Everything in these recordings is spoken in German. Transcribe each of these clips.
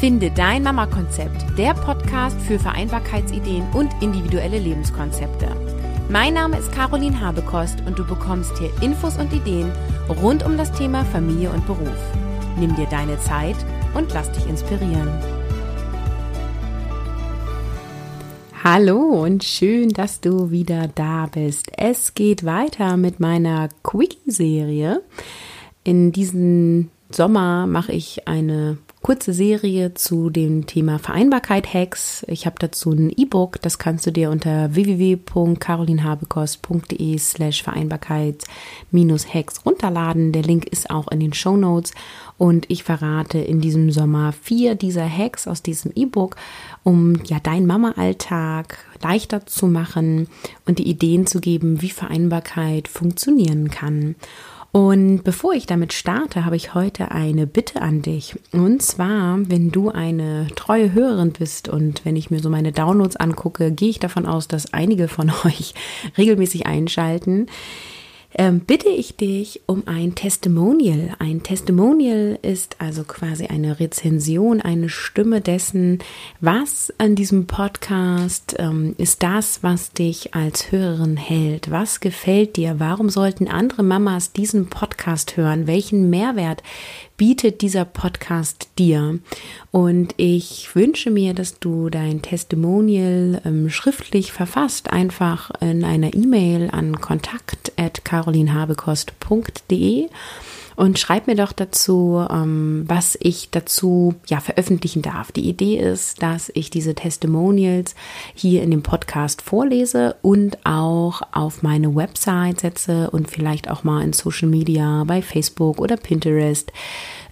Finde dein Mama-Konzept, der Podcast für Vereinbarkeitsideen und individuelle Lebenskonzepte. Mein Name ist Caroline Habekost und du bekommst hier Infos und Ideen rund um das Thema Familie und Beruf. Nimm dir deine Zeit und lass dich inspirieren. Hallo und schön, dass du wieder da bist. Es geht weiter mit meiner Quickie-Serie. In diesem Sommer mache ich eine kurze Serie zu dem Thema Vereinbarkeit Hacks. Ich habe dazu ein E-Book, das kannst du dir unter www.carolinhabekost.de slash Vereinbarkeit Hacks runterladen. Der Link ist auch in den Show Notes und ich verrate in diesem Sommer vier dieser Hacks aus diesem E-Book, um ja deinen Mama-Alltag leichter zu machen und die Ideen zu geben, wie Vereinbarkeit funktionieren kann. Und bevor ich damit starte, habe ich heute eine Bitte an dich. Und zwar, wenn du eine treue Hörerin bist und wenn ich mir so meine Downloads angucke, gehe ich davon aus, dass einige von euch regelmäßig einschalten ähm, bitte ich dich um ein Testimonial. Ein Testimonial ist also quasi eine Rezension, eine Stimme dessen, was an diesem Podcast ähm, ist das, was dich als Hörerin hält. Was gefällt dir? Warum sollten andere Mamas diesen Podcast hören? Welchen Mehrwert bietet dieser Podcast dir? Und ich wünsche mir, dass du dein Testimonial ähm, schriftlich verfasst, einfach in einer E-Mail an kontakt@carolinhabekost.de und schreib mir doch dazu, ähm, was ich dazu ja veröffentlichen darf. Die Idee ist, dass ich diese Testimonials hier in dem Podcast vorlese und auch auf meine Website setze und vielleicht auch mal in Social Media bei Facebook oder Pinterest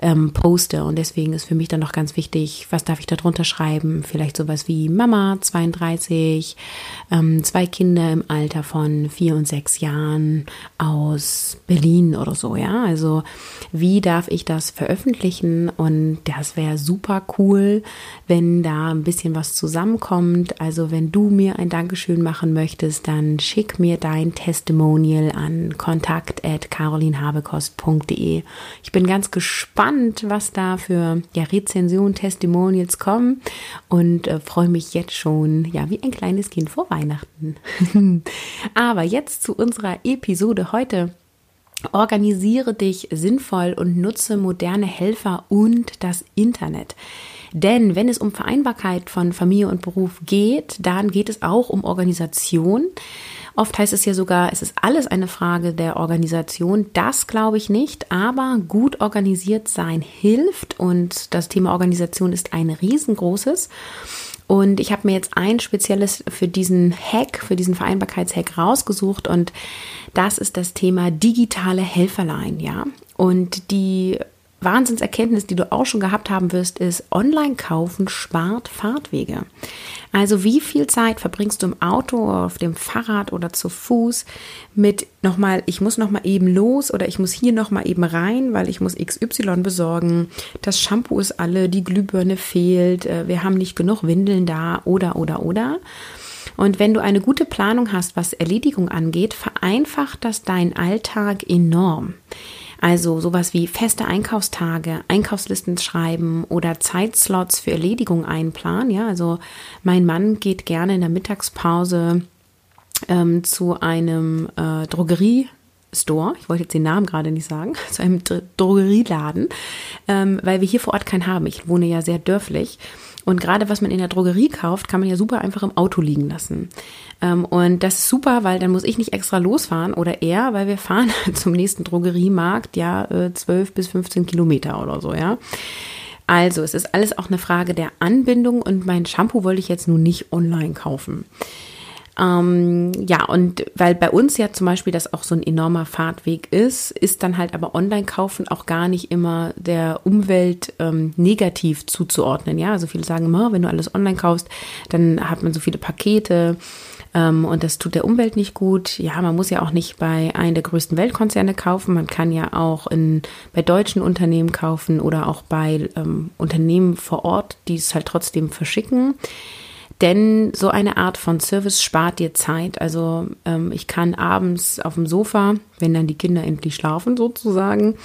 ähm, poste. Und deswegen ist für mich dann noch ganz wichtig, was darf ich da drunter schreiben? Vielleicht sowas wie Mama 32, ähm, zwei Kinder im Alter von vier und sechs Jahren aus Berlin oder so, ja. Also wie darf ich das veröffentlichen? Und das wäre super cool, wenn da ein bisschen was zusammenkommt. Also wenn du mir ein Dankeschön machen möchtest, dann schick mir dein Testimonial an kontakt@carolinhabekost.de. Ich bin ganz gespannt was da für ja, Rezensionen, Testimonials kommen und äh, freue mich jetzt schon, ja, wie ein kleines Kind vor Weihnachten. Aber jetzt zu unserer Episode heute. Organisiere dich sinnvoll und nutze moderne Helfer und das Internet. Denn wenn es um Vereinbarkeit von Familie und Beruf geht, dann geht es auch um Organisation. Oft heißt es ja sogar, es ist alles eine Frage der Organisation. Das glaube ich nicht, aber gut organisiert sein hilft und das Thema Organisation ist ein riesengroßes. Und ich habe mir jetzt ein spezielles für diesen Hack, für diesen Vereinbarkeitshack rausgesucht und das ist das Thema digitale Helferlein, ja. Und die Wahnsinnserkenntnis, die du auch schon gehabt haben wirst, ist, Online-Kaufen spart Fahrtwege. Also wie viel Zeit verbringst du im Auto, auf dem Fahrrad oder zu Fuß mit nochmal, ich muss nochmal eben los oder ich muss hier nochmal eben rein, weil ich muss XY besorgen, das Shampoo ist alle, die Glühbirne fehlt, äh, wir haben nicht genug Windeln da oder oder oder. Und wenn du eine gute Planung hast, was Erledigung angeht, vereinfacht das deinen Alltag enorm. Also sowas wie feste Einkaufstage, Einkaufslisten schreiben oder Zeitslots für Erledigung einplanen. Ja, also mein Mann geht gerne in der Mittagspause ähm, zu einem äh, Drogerie Store, ich wollte jetzt den Namen gerade nicht sagen, zu einem Drogerieladen, ähm, weil wir hier vor Ort keinen haben. Ich wohne ja sehr dörflich. Und gerade was man in der Drogerie kauft, kann man ja super einfach im Auto liegen lassen. Ähm, und das ist super, weil dann muss ich nicht extra losfahren oder er, weil wir fahren zum nächsten Drogeriemarkt ja äh, 12 bis 15 Kilometer oder so, ja. Also, es ist alles auch eine Frage der Anbindung und mein Shampoo wollte ich jetzt nun nicht online kaufen. Ähm, ja, und weil bei uns ja zum Beispiel das auch so ein enormer Fahrtweg ist, ist dann halt aber Online-Kaufen auch gar nicht immer der Umwelt ähm, negativ zuzuordnen. Ja, also viele sagen immer, wenn du alles online kaufst, dann hat man so viele Pakete ähm, und das tut der Umwelt nicht gut. Ja, man muss ja auch nicht bei einem der größten Weltkonzerne kaufen. Man kann ja auch in, bei deutschen Unternehmen kaufen oder auch bei ähm, Unternehmen vor Ort, die es halt trotzdem verschicken. Denn so eine Art von Service spart dir Zeit. Also ähm, ich kann abends auf dem Sofa, wenn dann die Kinder endlich schlafen sozusagen,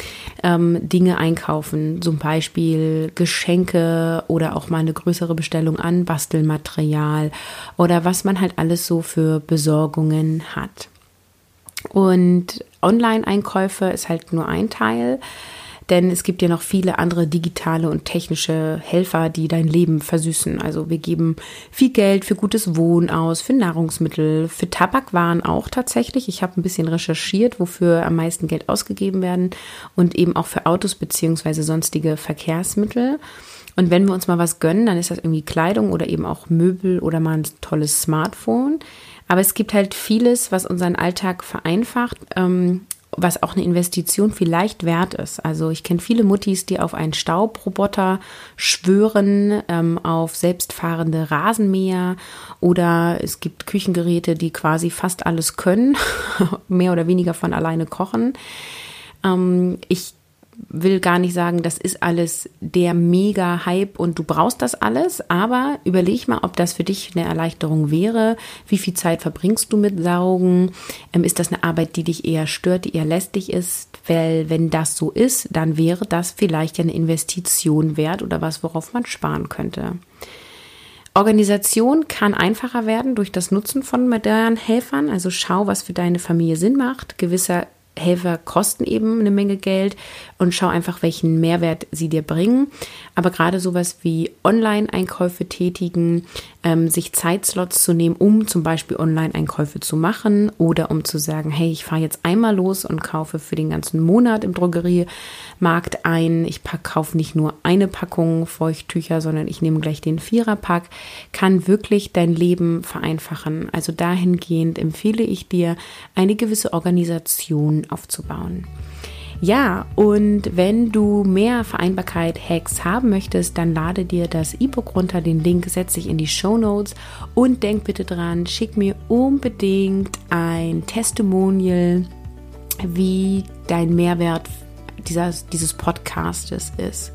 ähm, Dinge einkaufen. Zum Beispiel Geschenke oder auch mal eine größere Bestellung an Bastelmaterial oder was man halt alles so für Besorgungen hat. Und Online-Einkäufe ist halt nur ein Teil denn es gibt ja noch viele andere digitale und technische Helfer, die dein Leben versüßen. Also wir geben viel Geld für gutes Wohnen aus, für Nahrungsmittel, für Tabakwaren auch tatsächlich. Ich habe ein bisschen recherchiert, wofür am meisten Geld ausgegeben werden und eben auch für Autos beziehungsweise sonstige Verkehrsmittel. Und wenn wir uns mal was gönnen, dann ist das irgendwie Kleidung oder eben auch Möbel oder mal ein tolles Smartphone. Aber es gibt halt vieles, was unseren Alltag vereinfacht. Ähm, was auch eine Investition vielleicht wert ist. Also ich kenne viele Muttis, die auf einen Staubroboter schwören, ähm, auf selbstfahrende Rasenmäher oder es gibt Küchengeräte, die quasi fast alles können, mehr oder weniger von alleine kochen. Ähm, ich will gar nicht sagen, das ist alles der Mega-Hype und du brauchst das alles, aber überleg mal, ob das für dich eine Erleichterung wäre. Wie viel Zeit verbringst du mit Saugen? Ähm, ist das eine Arbeit, die dich eher stört, die eher lästig ist? Weil, wenn das so ist, dann wäre das vielleicht eine Investition wert oder was, worauf man sparen könnte. Organisation kann einfacher werden durch das Nutzen von modernen Helfern. Also schau, was für deine Familie Sinn macht. Gewisser Helfer kosten eben eine Menge Geld und schau einfach, welchen Mehrwert sie dir bringen. Aber gerade sowas wie Online-Einkäufe tätigen, ähm, sich Zeitslots zu nehmen, um zum Beispiel Online-Einkäufe zu machen oder um zu sagen, hey, ich fahre jetzt einmal los und kaufe für den ganzen Monat im Drogeriemarkt ein. Ich kaufe nicht nur eine Packung Feuchttücher, sondern ich nehme gleich den Viererpack, kann wirklich dein Leben vereinfachen. Also dahingehend empfehle ich dir, eine gewisse Organisation aufzubauen. Ja, und wenn du mehr Vereinbarkeit-Hacks haben möchtest, dann lade dir das E-Book runter. Den Link setze ich in die Show Notes. Und denk bitte dran, schick mir unbedingt ein Testimonial, wie dein Mehrwert dieses, dieses Podcastes ist.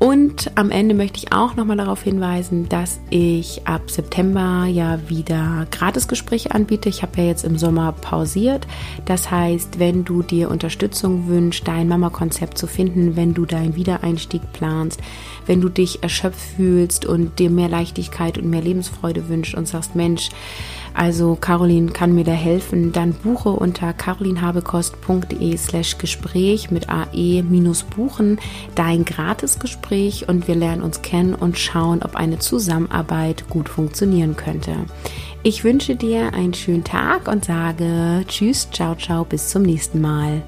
Und am Ende möchte ich auch nochmal darauf hinweisen, dass ich ab September ja wieder Gratisgespräche anbiete. Ich habe ja jetzt im Sommer pausiert. Das heißt, wenn du dir Unterstützung wünschst, dein Mama-Konzept zu finden, wenn du deinen Wiedereinstieg planst, wenn du dich erschöpft fühlst und dir mehr Leichtigkeit und mehr Lebensfreude wünschst und sagst, Mensch, also Caroline kann mir da helfen, dann buche unter carolinhabekost.de slash Gespräch mit AE minus buchen dein Gratisgespräch und wir lernen uns kennen und schauen, ob eine Zusammenarbeit gut funktionieren könnte. Ich wünsche dir einen schönen Tag und sage Tschüss, ciao, ciao, bis zum nächsten Mal.